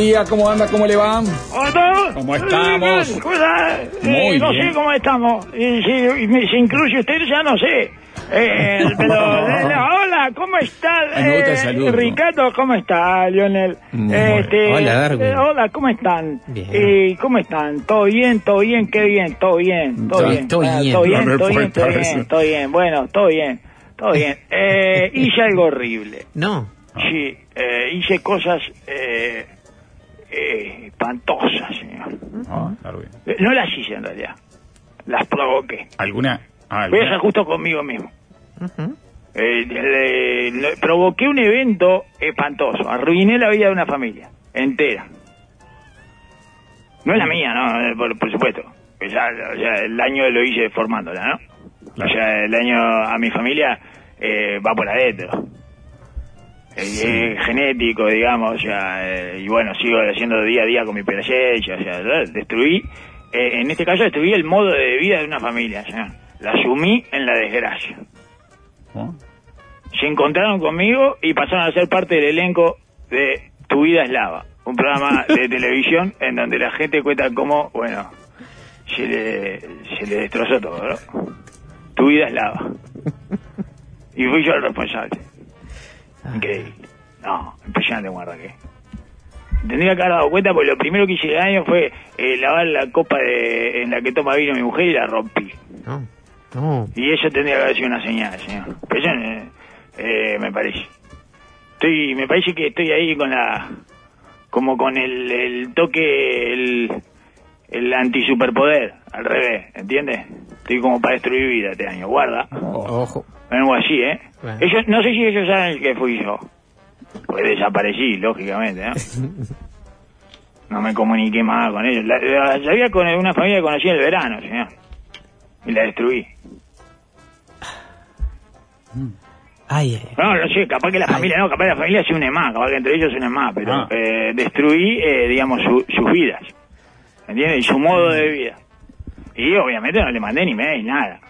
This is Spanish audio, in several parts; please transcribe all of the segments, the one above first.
Día, ¿cómo anda? ¿Cómo le va? ¿Hola? ¿Cómo estamos? Hola. Eh, Muy no bien. sé cómo estamos. Y si me- se incluye usted, ya no sé. Eh, pero, eh, hola, ¿cómo está? Eh. Ricardo, ¿cómo está, Lionel? Muy Este, Hola, Darwin. eh, hola, ¿cómo están? Bien. Eh, ¿Cómo están? ¿Todo bien? ¿Todo bien? ¿Qué bien? ¿Todo bien? ¿Todo Todo- bien? todo Ah, bien. ¿Todo bien? ¿Todo bien? ¿Todo bien? ¿Todo bien? Bueno, todo bien. Todo bien. Eh, hice algo horrible. No. Sí, eh, hice cosas eh, espantosas, señor. Ah. Eh, No las hice en realidad, las provoqué. ¿Alguna? ah, Voy a ser justo conmigo mismo. Ujú. Eh, le- le- provoqué un evento espantoso, arruiné la vida de una familia entera. No es la mía, ¿no? Por, por supuesto. Pues ya, el año lo hice formándola, ¿no? Claro. O sea, el año a mi familia eh, va por adentro. Eh, genético, digamos, o sea, eh, y bueno, sigo haciendo día a día con mi presencia, o sea, destruí, eh, en este caso destruí el modo de vida de una familia, señor. La sumí en la desgracia. Se encontraron conmigo y pasaron a ser parte del elenco de Tu vida es lava, un programa de televisión en donde la gente cuenta cómo, bueno, se le, se le destrozó todo, ¿no? Tu vida es lava. Y fui yo el responsable. Increíble. No, impresionante como arranqué. Tendría que haber dado cuenta porque lo primero que hice el año fue eh, lavar la copa de, en la que toma vino mi mujer y la rompí. No. No. Y eso tendría que haber sido una señal, señor. Pero eso eh, eh, me parece. Estoy, me parece que estoy ahí con la, como con el, el toque, el, el antisuperpoder, al revés, ¿entiendes? Estoy como para destruir vida este año, guarda. Ojo. Algo así, ¿eh? Bueno. Ellos, no sé si ellos saben que fui yo. Pues desaparecí, lógicamente, ¿no? No me comuniqué más con ellos. La, la sabía con una familia que conocí en el verano, señor. Y la destruí. Ay, ay, ay. No, no sé, capaz que la Ay. familia no, capaz que la familia se une más, capaz que entre ellos se une más, pero Ah. eh, destruí, eh, digamos, su- sus vidas. ¿Entiendes? Y su modo de vida. Y obviamente no le mandé ni mail, nada.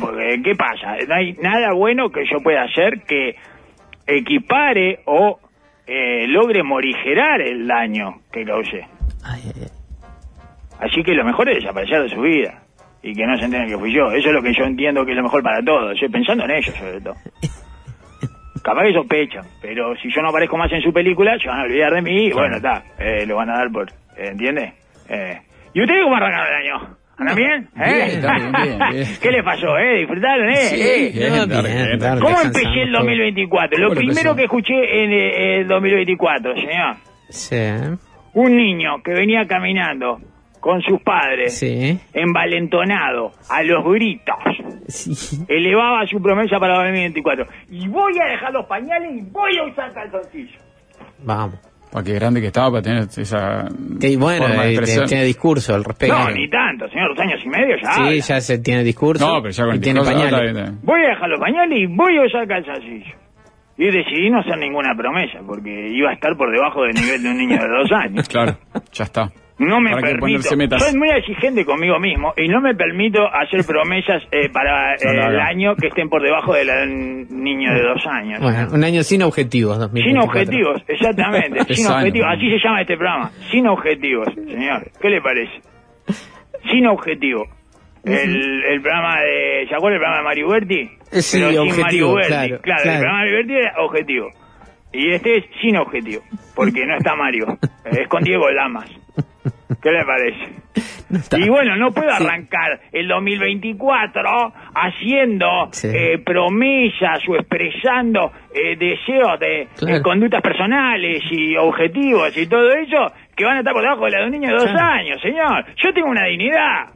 Porque, ¿Qué pasa? No hay nada bueno que yo pueda hacer que equipare o eh, logre morigerar el daño que causé. Así que lo mejor es desaparecer de su vida. Y que no se entienda que fui yo. Eso es lo que yo entiendo que es lo mejor para todos. Estoy pensando en ellos, sobre todo. Capaz que sospechan, pero si yo no aparezco más en su película, se van a olvidar de mí y bueno, está, eh, lo van a dar por... ¿Entiendes? Eh. ¿Y ustedes cómo arrancaron el año? ¿Andan bien? ¿Eh? Bien, bien, bien. ¿Qué les pasó? ¿Eh? ¿Disfrutaron? ¿Eh? Sí, ¿Eh? ¿Cómo empecé el todo. 2024? Lo ¿Cómo lo primero que escuché en eh, el 2024, señor. Sí. Un niño que venía caminando con sus padres, Sí. envalentonado, a los gritos, Sí. elevaba su promesa para el 2024. Y voy a dejar los pañales y voy a usar calzoncillos. Vamos. Pa' qué grande que estaba para tener esa Que, bueno, forma de eh, expresión. tiene discurso al respecto. No, ni tanto, señor, dos años y medio ya. Sí, habla. ya se tiene discurso. No, pero ya con y el tiene discurso, está pañales. bien, está bien. Voy a dejar los pañales y voy a usar calzoncillos. Y decidí no hacer ninguna promesa, porque iba a estar por debajo del nivel de un niño de dos años. Claro, ya está. No me Para permito. Soy muy exigente conmigo mismo y no me permito hacer promesas eh, para No eh, el año que estén por debajo del niño de dos años. Bueno, un año sin objetivos, Sin 2024. objetivos, exactamente. Sin objetivos. Así se llama este programa. Sin objetivos, señor. ¿Qué le parece? Sin objetivo. El, el programa de. ¿Se acuerda el programa de Mario Berti? Eh, sí, Pero sin objetivo, Mario Berti. claro, el claro. programa de Mario Berti era objetivo. Y este es sin objetivo. Porque no está Mario. Es con Diego Lamas. ¿Qué le parece? No. Y bueno, no puedo Sí. arrancar el 2024 haciendo Sí. eh, promesas o expresando eh, deseos de Claro. eh, conductas personales y objetivos y todo eso que van a estar por debajo de la de un niño de dos Claro. años, señor. Yo tengo una dignidad.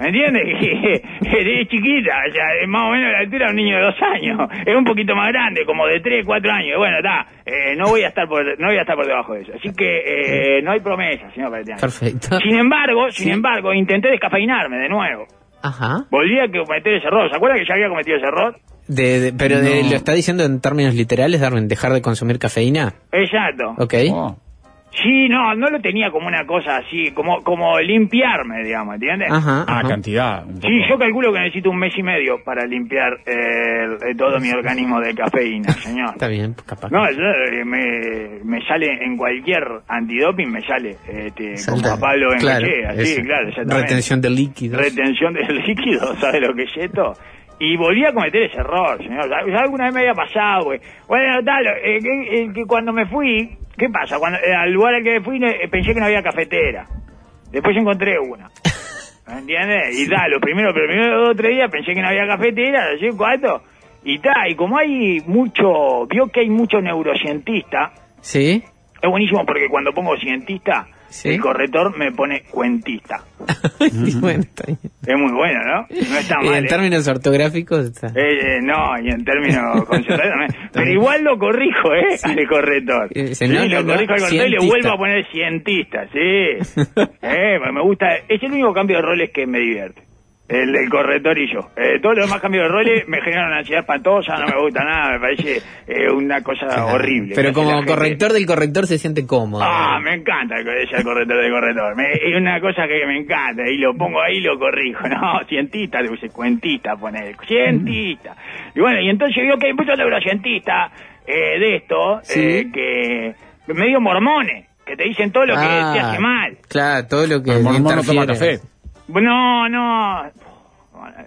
¿Me entiendes? es chiquita, o sea, es más o menos la altura de un niño de dos años. Es un poquito más grande, como de tres, cuatro años. Bueno, está, eh, no voy a estar por, no voy a estar por debajo de eso. Así que eh, no hay promesa, señor Paletiano. Perfecto. Sin embargo, sin embargo, intenté descafeinarme de nuevo. Ajá. Volví a cometer ese error. ¿Se acuerda que ya había cometido ese error? De, de- pero de- No. lo está diciendo en términos literales, Darwin, dejar de consumir cafeína. Exacto. Ok. Oh, Sí, no, no lo tenía como una cosa así, como como limpiarme, digamos, ¿entiendes? Ajá. Ah, ajá. cantidad. Sí, yo calculo que necesito un mes y medio para limpiar eh, el- todo mi organismo de cafeína, señor. Está bien, capaz. No, yo, eh, me, me sale en cualquier antidoping, me sale este, como Salta. a Pablo Claro, Bengochea, sí, claro. Retención de líquidos. Retención de líquido, ¿sabe lo que es esto? Y volví a cometer ese error, señor. Ya, ya alguna vez me había pasado, güey. Bueno, tal, eh, que, eh, que cuando me fui, ¿qué pasa? Cuando eh, Al lugar al que fui eh, pensé que no había cafetera. Después encontré una. ¿Me entiendes? Y tal, lo primero, pero primero dos o tres días pensé que no había cafetera, sé cuánto. Y tal, y como hay mucho, vio que hay mucho neurocientista, ¿Sí? es buenísimo porque cuando pongo cientista, Sí. el corrector me pone cuentista. Sí. Es muy bueno, ¿no? No está Y mal. en ¿eh? términos ortográficos, está. Eh, eh, no, y en términos. Pero igual lo corrijo, ¿eh? Al corrector. Eh, Sí, no, lo no, no, corrijo al corrector y le vuelvo a poner cientista, sí. eh, me gusta. Es el único cambio de roles que me divierte. El del corrector y yo. Eh, todos los demás cambios de roles me generan una ansiedad espantosa, no me gusta nada, me parece eh, una cosa Claro. horrible. Pero como gente. corrector del corrector se siente cómodo. Ah, me encanta el corrector del corrector. Me- es una cosa que me encanta. Y lo pongo ahí y lo corrijo. No, cientista, le puse cuentista, poner. Cientista. Y bueno, y entonces vio que hay muchos neurocientistas eh, de esto Sí. eh, que medio mormones, que te dicen todo lo que Ah, te hace mal. Claro, todo lo que. El mormón no toma café. No, no.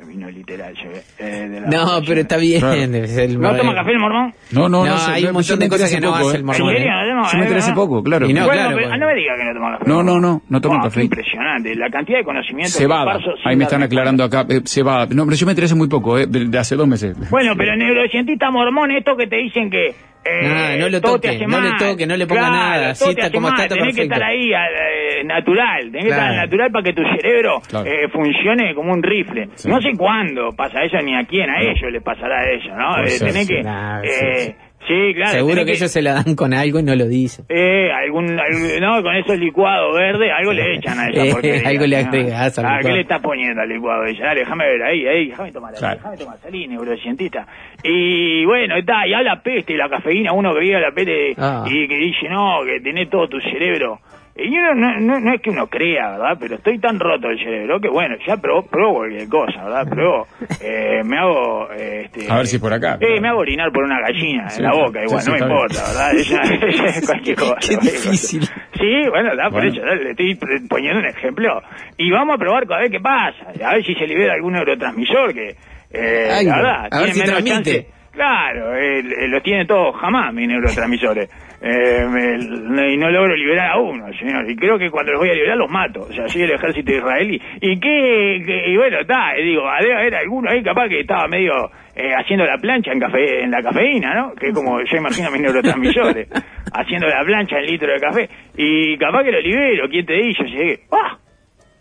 Vino literal, llegué, eh, de la No, pero está bien. Claro. es el- ¿No toma café el mormón? No, no, no. No, hay yo- un montón de cosas que no hace eh. el mormón. ¿En serio? ¿eh? No, Yo me enteré no. hace poco, claro. Y no, bueno, claro, pero, bueno. no me diga que no toma café. No, no, no, no toma Wow, café. impresionante, la cantidad de conocimiento que Cebada. Ahí me están aclarando acá. eh, cebada. No, pero yo me enteré hace muy poco, eh, de, de hace dos meses. Bueno, pero neurocientista mormón, esto que te dicen que eh, Nada, no lo toque, no le toque, no le ponga Claro, nada, así está como está, mal, está tenés que estar ahí eh, natural, tenés que Claro. estar natural para que tu cerebro Claro. eh, funcione como un rifle. Sí. No sé cuándo pasa eso ni a quién, a ellos les pasará eso, ¿no? Puede Eh, tenés que... Eh, sí. claro. Seguro que ellos se la dan con algo y no lo dicen. eh, algún, algún- no, con esos licuados verdes, algo le echan a esa Eh, algo le ¿no? agregás al Ah, ¿qué le estás poniendo al licuado? Dice, dale, déjame ver ahí, ahí, déjame tomar, Claro. déjame tomar, salí, neurocientista. Y bueno, está, y habla peste, la cafeína, uno que vive la peste Ah. y que dice, no, que tenés todo tu cerebro. Y uno, no, no, no es que uno crea, ¿verdad? Pero estoy tan roto el cerebro que bueno, ya probó, probó cualquier cosa, ¿verdad? Probó, eh, me hago, eh, este... A ver si por acá. Eh, me hago orinar por una gallina Sí, en la boca, igual, sí, no me bien. importa, ¿verdad? Ella, cualquier cosa. Qué difícil. Sí, bueno, da por Bueno. eso, le estoy poniendo un ejemplo. Y vamos a probar a ver qué pasa, a ver si se libera algún neurotransmisor que, eh, la verdad, a ver tiene si menos transmite. chance. Claro, eh, eh, los tiene todos jamás mis neurotransmisores. Eh, me- y no logro liberar a uno, señor. Y creo que cuando los voy a liberar los mato. O sea, soy el ejército israelí. Y que, que- y bueno, está, digo, debe haber alguno ahí capaz que estaba medio eh, haciendo la plancha en café en la cafeína, ¿no? Que es como yo imagino mis neurotransmisores. haciendo la plancha en litro de café. Y capaz que lo libero, ¿quién te dice? Llegué, ¡ah!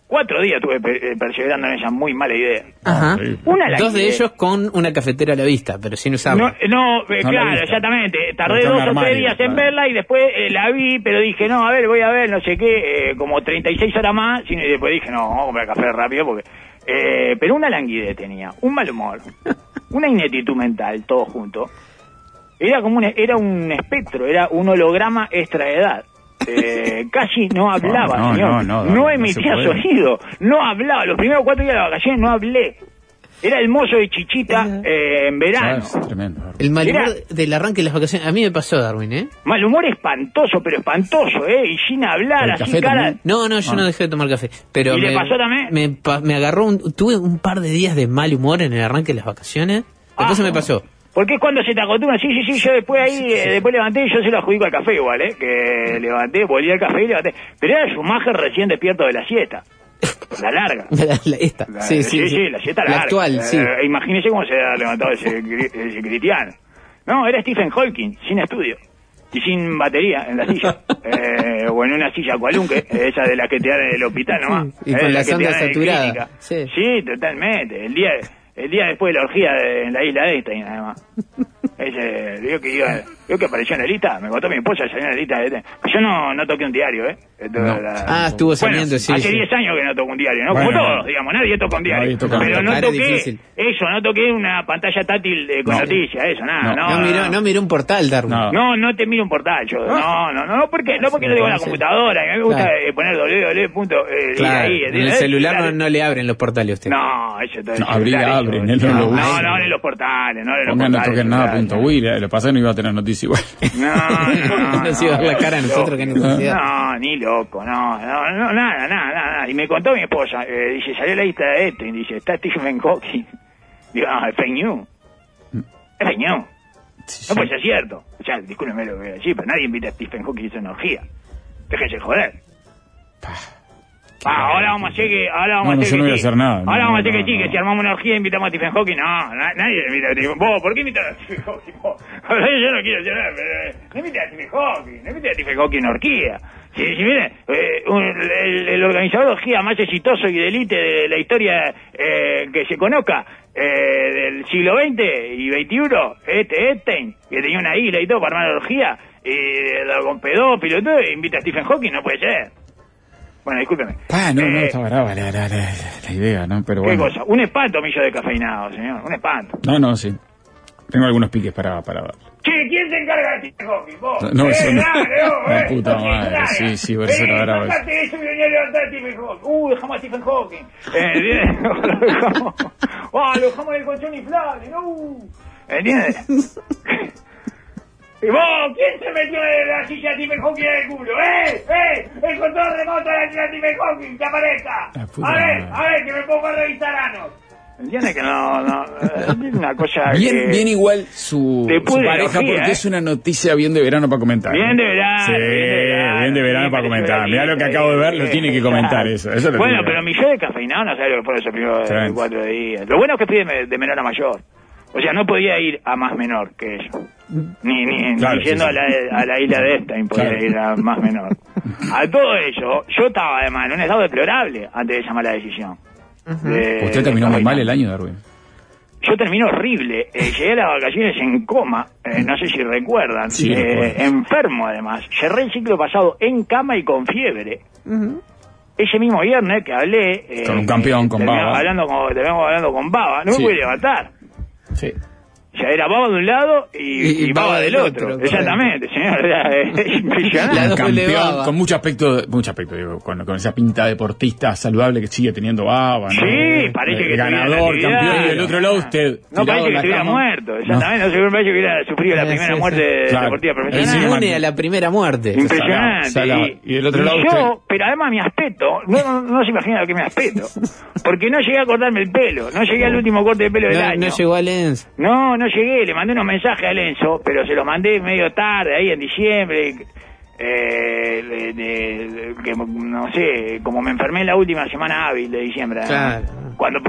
Cuatro días estuve pe- eh, perseverando en esa muy mala idea. Ajá. sí. Una la Dos de ellos con una cafetera a la vista, pero sin usarla. No, no, eh, No la claro, exactamente. Tardé dos o tres días en verla y después eh, la vi, pero dije, no, a ver, voy a ver, no sé qué, eh, como 36 horas más, y después dije, no, vamos a comprar café rápido porque... Eh, pero una languidez tenía, un mal humor, una ineptitud mental, todo junto. Era como un, era un espectro, era un holograma extra edad. Eh, casi no hablaba, No, no, señor. no, no, no no emitía sonido, no hablaba. Los primeros cuatro días de vacaciones no hablé. Era el mozo de Chichita eh, en Ah, verano. es tremendo. El mal humor del arranque de las vacaciones. A mí me pasó, Darwin, ¿eh? Mal humor espantoso, pero espantoso, ¿eh? Y sin hablar, ¿El así cara... también? No, no, yo Ah. no dejé de tomar café. Pero ¿Y le me, pasó también? Me, me agarró, un, tuve un par de días de mal humor en el arranque de las vacaciones. Después Ah. se me pasó. Porque es cuando se te acostumbra, sí, sí, sí, yo después ahí, eh, después levanté y yo se lo adjudico al café igual, ¿eh? Que levanté, volví al café y levanté. Pero era Schumacher recién despierto de la siesta. La larga. La- la- esta. La- sí, sí, sí. la siesta La larga. actual, Eh, sí. imagínese cómo se ha levantado ese, cri- ese cristiano. No, era Stephen Hawking, sin estudio. y sin batería en la silla. Eh, o en una silla cualunque, esa de las que te dan en el hospital nomás. Y eh, con la te sonda saturada. Sí. Sí, totalmente. El día, el día después de la orgía de- en la isla de Einstein, además. Ese, vio que iba, vio que apareció en la lista, me contó mi esposa, salió en la lista. de- Yo no, no toqué un diario, ¿eh? No. era- Ah, estuvo Bueno, saliendo, sí, Hace sí. 10 años que no toco un diario, ¿no? Bueno, Como todos, digamos, nadie toca un diario. Toca pero no toqué eso, no toqué una pantalla táctil eh, con No. noticias, eso, nada. No. No, No, miró, no miró un portal, Darwin. No. no, no te miro un portal, yo. No, no, no, no, porque, no porque lo digo en la computadora. A mí me gusta Claro. eh, poner www. punto, eh, y Claro, ahí, en el ¿eh? celular no le abren los portales a usted. No, eso todo No, abrir, abren, él no lo no, usa. no, abren los portales, no los Pongan no portales. toquen nada, punto Will, eh, lo pasé no iba a tener noticia igual. No, no, Nos iba a dar la cara a nosotros, qué necesidad. No, ni loco, no, no, no, nada, nada, nada. Y me contó mi esposa, eh, dice, salió la lista de esto, y dice, está Stephen Hawking. Digo, ah, es fake news. Es fake news. Sí, No puede ser cierto. O sea, discúlpeme lo que voy a decir, pero nadie invita a Stephen Hawking a hacer una orgía. Déjese joder. Ah, ahora vamos a hacer que, ahora vamos No, a no, hacer yo no que voy a sí. hacer nada. Ahora vamos a hacer que sí, que si armamos una orgía invitamos a Stephen Hawking. No, na- nadie invita a Stephen Vos, ¿por qué invitar a Stephen Hawking? Yo no quiero hacer nada, pero eh, no invite a Stephen Hawking, no invite a Stephen Hawking a orgía. Si, si mire, eh, un- el, el organizador de orgía más exitoso y de élite de la historia eh, que se conozca eh, del siglo XX y XXI, este Einstein, que tenía una isla y todo para armar la orgía, y lo con pedófilo y todo, e invita a Stephen Hawking, no puede ser. Bueno, discúlpeme. Ah, no, no, Eh, estaba brava la, la, la, la idea, ¿no? Pero ¿Qué bueno. cosa? Un espanto millo de cafeinado, señor. Un espanto. No, no, sí. Tengo algunos piques para, para dar. Che, ¿quién se encarga de Stephen Hawking? ¿Vos? No, eh, eso no. La eh. puta ¿Quién se madre, encarga? sí, sí, eh, brava. sacate eso y vení a levantar a Stephen Hawking. Uh, dejamos a Stephen Hawking. Eh, bien. lo dejamos. Ah, lo dejamos en el colchón inflable, no. ¿Entiendes? ¿Y vos? ¿Quién se metió en la silla de Stephen Hawking en el culo? ¡Eh! ¡Eh! ¡El control remoto de Stephen Hawking! ¡Que aparezca! La puta A ver, a ver, que me pongo a revisar anos. ¿Entiendes que no, no, es una cosa Bien, que... bien igual su, pareja porque ¿eh? es una noticia bien de verano para comentar. Bien de verano. Sí, bien de verano, bien de verano sí, para comentar. Mirá lo que acabo de ver, lo tiene que comentar eso. eso lo bueno, pero mi yo de cafeinado no sabe lo que fueron esos primeros eh, cuatro días. Lo bueno es que fui de, de menor a mayor. O sea, no podía ir a más menor que eso. Ni, ni, Claro, ni yendo sí, a, la, a la isla de Estein podía Claro. ir a más menor. A todo ello, yo estaba además en un estado deplorable antes de llamar la decisión. De- Usted terminó muy mal el año, Darwin. Yo terminé horrible. Eh, llegué a las vacaciones en coma. eh, no sé si recuerdan. Sí, Eh, enfermo, además. Cerré el ciclo pasado en cama y con fiebre. Ese mismo viernes que hablé... eh, Con un campeón, con Baba. Hablando con, terminamos hablando con Baba. No Sí. me pude levantar. Sí. Ya era Baba de un lado y, Y- y y Baba Baba del del otro. Exactamente, señor. La impresionante. campeón, con mucho aspecto, mucho aspecto, digo, con, con esa pinta deportista saludable que sigue teniendo Baba, ¿no? Sí, parece Eh, que ganador, tuviera campeón, y del otro lado usted. No parece que la estuviera muerto, exactamente. No, seguro parece que hubiera sufrido la primera sí, muerte. Claro. deportiva profesional. Inmune a la primera muerte. Impresionante. Salado, salado. Y del otro lado yo, usted- pero además mi aspecto, no, no, no se imagina lo que mi aspecto. Porque no llegué a cortarme el pelo, no llegué al último corte de pelo del No, año. no llegó a Lens. No, no llegué, le mandé unos mensajes a Lenzo, pero se los mandé medio tarde, ahí en diciembre. Eh, de- que, no sé, como me enfermé en la última semana hábil de diciembre. ¿no? Claro. Cuando,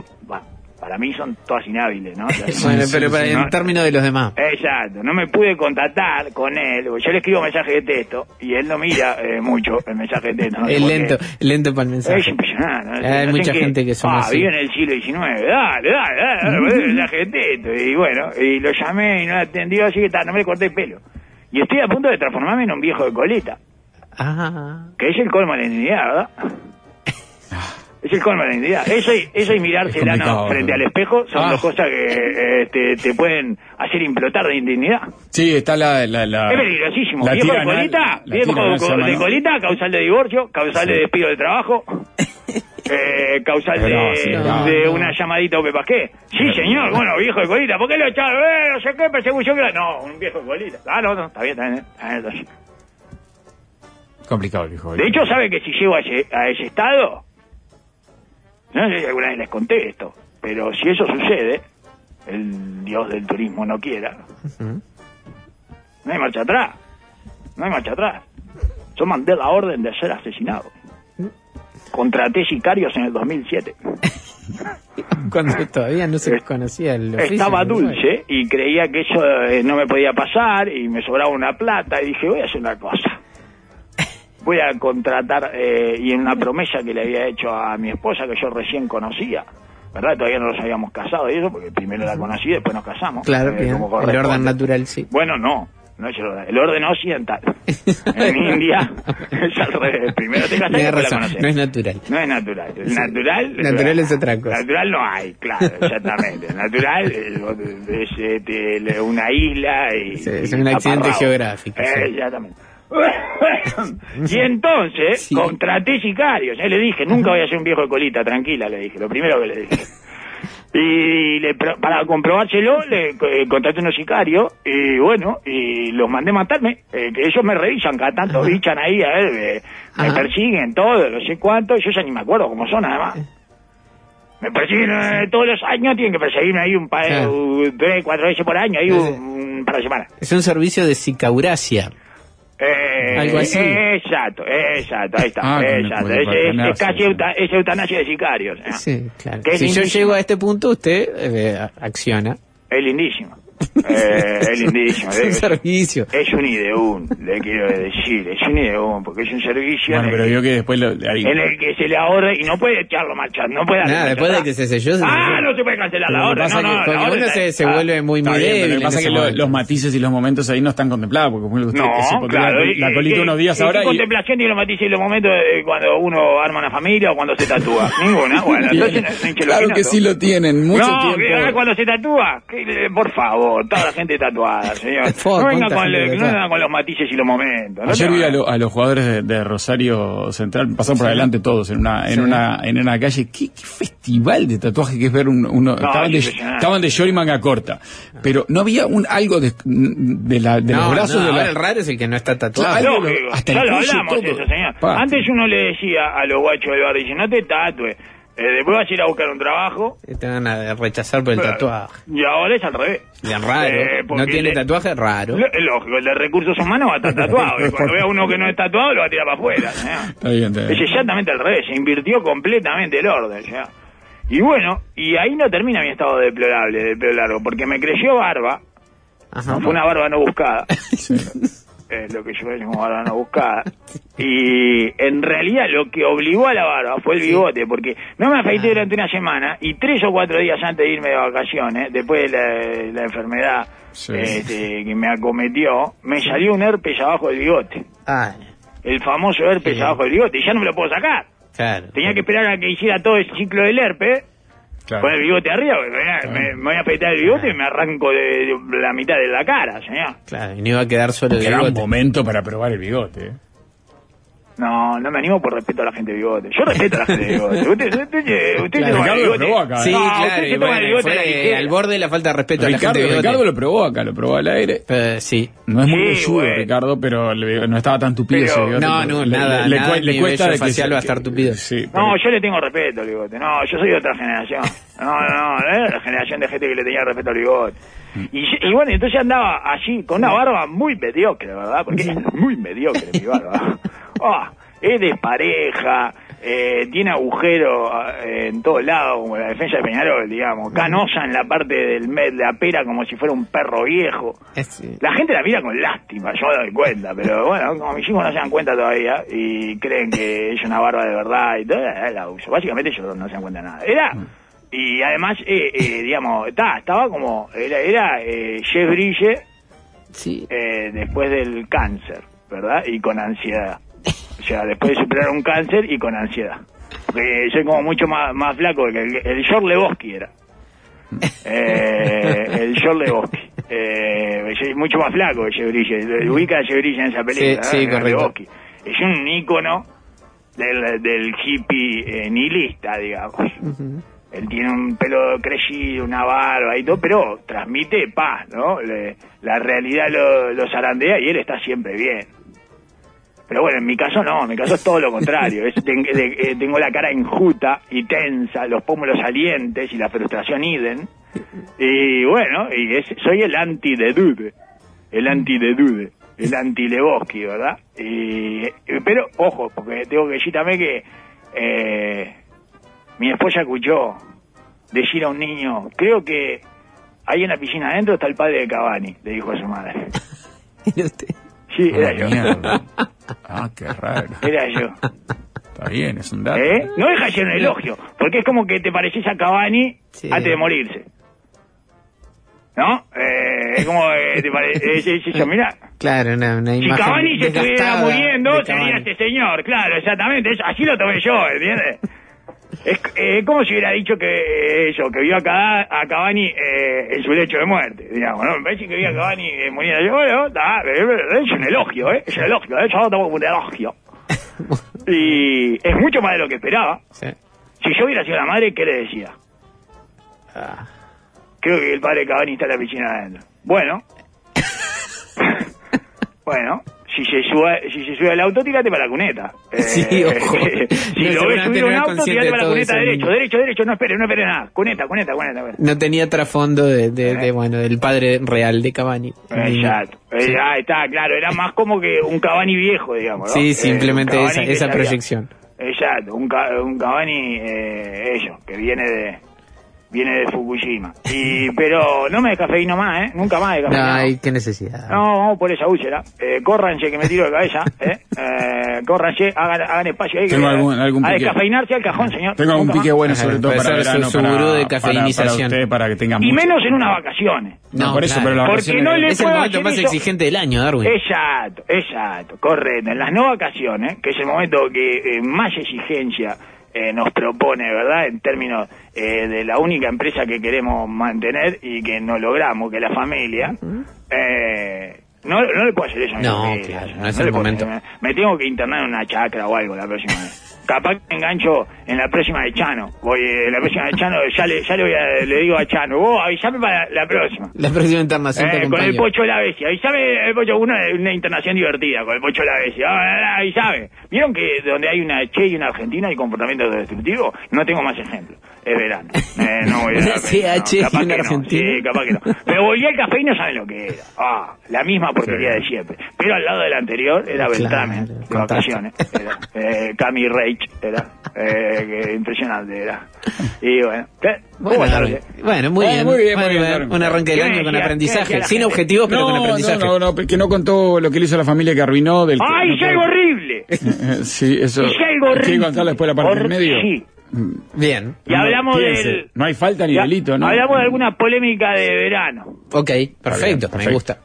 para mí son todas inhábiles, ¿no? Bueno, pero para- en no. términos de los demás. Exacto, no me pude contactar con él. Yo le escribo mensaje de texto y él no mira eh, mucho el mensaje de texto. no Es por qué. lento, lento para el mensaje. Es impresionante. ¿no? Hay mucha gente que son ah, así. vive en el siglo XIX. Dale, dale, dale, dale, el mensaje de texto. Y bueno, y lo llamé y no atendió, así que ta, no me corté el pelo. Y estoy a punto de transformarme en un viejo de coleta, Ah, que es el colmo de la ¿verdad? Es el colmo de la indignidad. Eso y, eso y mirarse Es el ano frente al espejo son Ah. dos cosas que eh, te, te pueden hacer implotar de indignidad. Sí, está la. la, la Es peligrosísimo. la viejo de colita, viejo de, de colita, causal de divorcio, causal de despido de trabajo, eh, causal no, de, sí, no, de no. una llamadita o pepasqué. Sí, señor, bueno, viejo de colita, ¿por qué lo echaron? Eh, no sé qué, persecución que No, un viejo de colita. Ah, no, no, está bien, está bien. está bien. Complicado el viejo. De hecho, ¿sabe que si llego a ese, a ese estado? No sé si alguna vez les conté esto, pero si eso sucede, el dios del turismo no quiera. No hay marcha atrás. No hay marcha atrás. Yo mandé la orden de ser asesinado. Contraté sicarios en el 2007. Cuando todavía no se conocía el oficio. Estaba dulce y creía que eso eh, no me podía pasar y me sobraba una plata y dije, voy a hacer una cosa. Voy a contratar, eh, y en una promesa que le había hecho a mi esposa que yo recién conocía, ¿verdad? Todavía no nos habíamos casado y eso, porque primero la conocí y después nos casamos. Claro, eh, bien. como El orden natural, sí. Bueno, no, no es el orden, el orden occidental. en India es al revés, primero te casas y después razón, no es natural. No es natural. El natural. Natural es otra cosa. Natural no hay, claro, exactamente. Natural es, es, este, una isla y. Sí, es y un accidente geográfico, Eh, sí. Exactamente. y entonces Sí. contraté sicarios. Ya le dije, nunca voy a ser un viejo de colita, tranquila, le dije. Lo primero que le dije. Y le para comprobárselo, le eh, contraté unos sicarios y bueno, y los mandé matarme. eh, que ellos me revisan, cada tanto Ajá. bichan ahí, a ver, eh, me persiguen todo, no sé cuánto. Yo ya ni me acuerdo cómo son, además. Me persiguen eh, todos los años, tienen que perseguirme ahí un par, Claro. tres, cuatro veces por año, ahí un, sí. un par de semanas. Es un servicio de sicauracia. Eh, Algo así. Exacto, exacto, ahí está. Ah, exacto. Es, es- casi euta- es eutanasia de sicarios. Si yo llego a este punto, usted eh, acciona. Es lindísimo. Eh, es lindísimo. Es un Es, servicio. es un ideún, le quiero decir. Es un ideún, porque es un servicio Bueno, en, pero el, vio que después lo, ahí- en el que se le ahorra y no puede echarlo marchando. No puede Nada, después de que se selló. se Ah, no se puede cancelar la lo que orden. pasa No, que- no, porque la orden uno se, se ah, vuelve muy, muy pero débil. lo que pasa es que lo- los matices y los momentos ahí no están contemplados, porque por ejemplo, usted que se No, claro. la, colita unos días ahora ¿qué y, contemplación tiene los matices y los momentos de cuando uno arma una familia o cuando se tatúa? Ninguna. Bueno, entonces no- no Claro que sí lo tienen, mucho no, tiempo. ah, cuando se tatúa, eh, por favor, toda la gente tatuada, señor. No venga ¿cuánta con, gente le- no tatuada? venga con los matices y los momentos. ¿no? Ayer vi a, va- lo- a los jugadores de, de Rosario Central, pasaron por adelante todos en una, en Sí. una, en una calle. ¿Qué, qué festival de tatuaje que es ver un- uno. estaban, de, estaban de short y manga corta. Pero no había un algo de, de, la, de no, los brazos no, de la. el raro es el que no está tatuado. Claro. Hasta el ya lo cuello, hablamos todo. de eso, señor. Pa. Antes uno le decía a los guachos del bar, dice, no te tatúes, eh, después vas a ir a buscar un trabajo, Te van a rechazar por el tatuaje. y ahora es al revés. Bien raro. Eh, no tiene le- tatuaje, raro. Lo- Es lógico, el de recursos humanos va a estar tatuado, y cuando vea uno que no es tatuado lo va a tirar para afuera. señor. Está bien, está bien. Es exactamente al revés, se invirtió completamente el orden. ya. Y bueno, y ahí no termina mi estado deplorable de pelo largo, porque me creció barba, Ajá. fue una barba no buscada, Sí. Es lo que yo barba no buscada, y en realidad lo que obligó a la barba fue el bigote, porque no me afeité Ah. durante una semana, y tres o cuatro días antes de irme de vacaciones, después de la, la enfermedad Sí. este, que me acometió, me salió un herpes abajo del bigote. Ah, El famoso herpes Sí. abajo del bigote, y ya no me lo puedo sacar. claro. Tenía que esperar a que hiciera todo el ciclo del herpes Claro. con el bigote arriba. Me, voy a- me- me voy a afeitar el bigote y me arranco de, de la mitad de la cara, señor. Claro, y no iba a quedar solo el Gran bigote. momento para probar el bigote. No, no me animo por respeto a la gente de bigote. Yo respeto a la gente de bigote. Usted, usted, usted, usted Claro, Ricardo lo bigote. probó acá, ¿eh? Sí, No, claro, usted y se toma el bueno, bigote fue al borde de la falta de respeto a la Ricardo, gente de bigote. Ricardo lo probó acá, lo probó al aire. Eh, sí. No es muy bueno. Ricardo, pero le- no estaba tan tupido Pero- ese bigote. No, no, Le- nada, le, nada cuesta de facial va a estar tupido. Sí, No, pero- yo le tengo respeto al bigote. No, yo soy de otra generación. No, no, no, era la generación de gente que le tenía respeto al bigote. Y, y bueno, entonces andaba allí con una barba muy mediocre, ¿verdad? Porque es muy mediocre mi barba. Ah, es despareja, eh, tiene agujero eh, en todos lados, como la defensa de Peñarol, digamos. Canosa en la parte del med, de la pera como si fuera un perro viejo. Es- eh, La gente la mira con lástima, yo me doy cuenta, pero bueno, como mis hijos no se dan cuenta todavía y creen que es una barba de verdad y todo, eh, la uso. Básicamente ellos no se dan cuenta de nada. Era, y además, eh, eh, digamos, ta, estaba como, era, era eh, Jeff Brille sí. después del cáncer, ¿verdad? Y con ansiedad. O sea, después de superar un cáncer y con ansiedad. Porque soy como mucho más, más flaco que el, el George Lebowski era. Eh, el George Lebowski. Eh, soy mucho más flaco que Jeff Bridges. Ubica a en esa película. Sí, sí, ¿no? correcto. Es un ícono del, del hippie eh, nihilista, digamos. Él tiene un pelo crecido, una barba y todo, pero transmite paz, ¿no? Le- la realidad lo, lo zarandea y él está siempre bien. Pero bueno, en mi caso no, en mi caso es todo lo contrario. Es- eh, tengo la cara enjuta y tensa, los pómulos salientes y la frustración idem. Y bueno, y es, soy el anti de Dude, el anti de Dude, el anti Lebowski, ¿verdad? Y, eh, pero ojo, porque tengo que decir también que eh, mi esposa escuchó decir a un niño, creo que ahí en la piscina adentro está el padre de Cavani, le dijo a su madre. Mire usted. Sí, era yo. mierda. Ah, qué raro. Era yo. Está bien, es un dato. ¿Eh? No deja de ser un elogio, porque es como que te pareces a Cavani Sí. antes de morirse. ¿No? Eh, es como que te pareces, yo, mira, Claro, una, una si imagen Cavani se estuviera muriendo, sería este señor, claro, exactamente, eso- así lo tomé yo, ¿entiendes? Es eh, como si hubiera dicho que eh, eso, que vio a, Ca- a Cavani eh, en su lecho de muerte, digamos, ¿no? Me parece que vio a Cavani eh, muriendo. Yo, bueno, está, eh, es un elogio, ¿eh? Es un elogio, ¿eh? Yo como un elogio. Y es mucho más de lo que esperaba. Sí. Si yo hubiera sido la madre, ¿qué le decía? Ah. Creo que el padre de Cavani está en la piscina adentro. Bueno. bueno. Si se, sube, si se sube al auto, tírate para la cuneta. Eh, Sí, ojo. si No, lo ves subir un auto, tírate para la cuneta eso, derecho, derecho, derecho, no espere, no espere nada. Cuneta, cuneta, cuneta. cuneta. No tenía trasfondo de, de, de, bueno, del padre real de Cavani. Exacto. Sí. Eh, ah, está, claro, era más como que un Cavani viejo, digamos. ¿no? Sí, Eh, simplemente esa, proyección. Exacto, un, un Cavani, eh, ello, que viene de viene de Fukushima. Y, pero no me descafeíno más, ¿eh? Nunca más No, descafeinado. hay qué necesidad. No, vamos por esa úlcera. Eh, córranse que me tiro de cabeza, ¿eh? eh córranse, hagan, hagan espacio ahí. que- Tengo algún- algún a pique. descafeinarse al cajón, señor. Tengo algún pique más. bueno, sobre todo para verano. su para, de para- Para, cafeinización. usted, para que tenga Y menos en unas vacaciones. No, No, por eso, claro. pero las Porque vacaciones- no le es el momento más eso. exigente del año, Darwin. Exacto, exacto, correcto. En las no vacaciones, que es el momento que eh, más exigencia eh, nos propone, ¿verdad? En términos eh, de la única empresa que queremos mantener y que no logramos, que es la familia. eh, no, no le puedo hacer eso a mi No, familia, claro, no es el puedo- momento. Me, me tengo que internar en una chacra o algo la próxima vez. Capaz que me engancho en la próxima de Chano. Voy, eh, la próxima de Chano, ya le, ya le, voy a- le digo a Chano, vos avisame para la próxima. La próxima internación te Eh, con el. Pocho la Bestia. Avísame el Pocho, una, una internación divertida con el Pocho la Bestia. Ah, ah, ah, Avísame. ¿Vieron que donde hay una Che y una Argentina hay comportamiento destructivo? No tengo más ejemplos. Es verano. Eh, no voy a Una CH capaz una que no. Argentina. Sí, capaz que no. Pero volví al café y no saben lo que era. Ah, la misma porquería Sí. de siempre. Pero al lado del anterior era Claro, Beltrame, de contacto. vacaciones. Era, eh, Cami Reich era. Eh, que impresionante era. Y bueno. ¿qué? Bueno, Buenas Darwin. tardes. bueno, muy Eh, bien. muy bien, Bueno, muy bien. Un arranque del ¿Qué año con aprendizaje. Sin objetivos, pero con No, aprendizaje. no, no, no, que no contó lo que le hizo a la familia que arruinó del... ¡Ay, es algo horrible! Eh, Sí, eso... Es algo horrible. ¿Quiere contar después la parte del medio? Sí. Bien. Y hablamos Piense, del... No hay falta ni ya- delito, ¿no? Hablamos de alguna polémica de verano. Ok, perfecto. perfecto. Me gusta.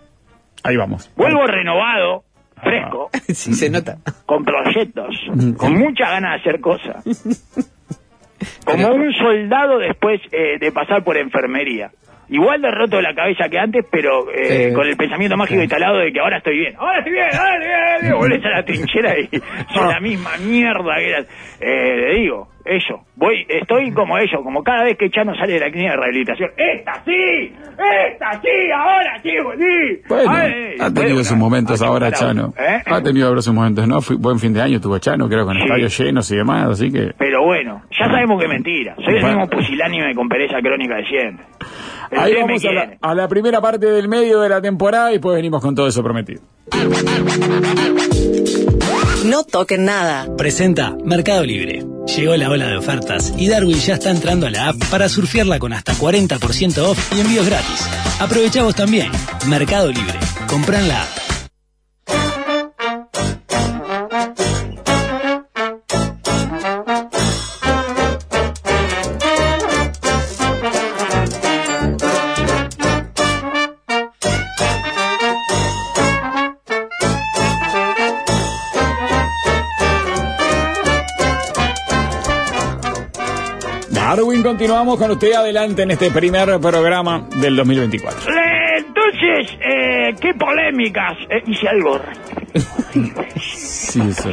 Ahí vamos. Vuelvo renovado, fresco, sí, se nota. con proyectos, con mucha ganas de hacer cosas. Como un soldado después eh, de pasar por enfermería. Igual de roto la cabeza que antes, pero eh, Sí. con el pensamiento mágico instalado de que ahora estoy bien. Ahora estoy bien, ahora estoy bien. Y volvés a la trinchera y son la misma mierda que eras. Eh, le digo, eso. Voy, estoy como ellos, como cada vez que Chano sale de la clínica de rehabilitación. ¡Esta sí! ¡Esta sí! ¡Ahora sí, sí! Bueno, Ay, ha bueno, tenido sus momentos ahora. Chano. ¿Eh? Ha tenido ahora sus momentos, ¿no? Fui- buen fin de año tuvo Chano, creo, con Sí. estadios llenos y demás, así que... Pero bueno, ya sabemos que es mentira. Soy el Bueno. mismo pusilánime con pereza crónica de siempre. Ahí vamos a la, quiere. a la primera parte del medio de la temporada y después venimos con todo eso prometido. No toquen nada. Presenta Mercado Libre. Llegó la ola de ofertas y Darwin ya está entrando a la app para surfearla con hasta 40% off y envíos gratis. Aprovecha vos también. Mercado Libre. Comprá en la app. Continuamos con usted adelante en este primer programa del 2024. Eh, Entonces, eh, qué polémicas. Eh, hice algo. Sí, eso.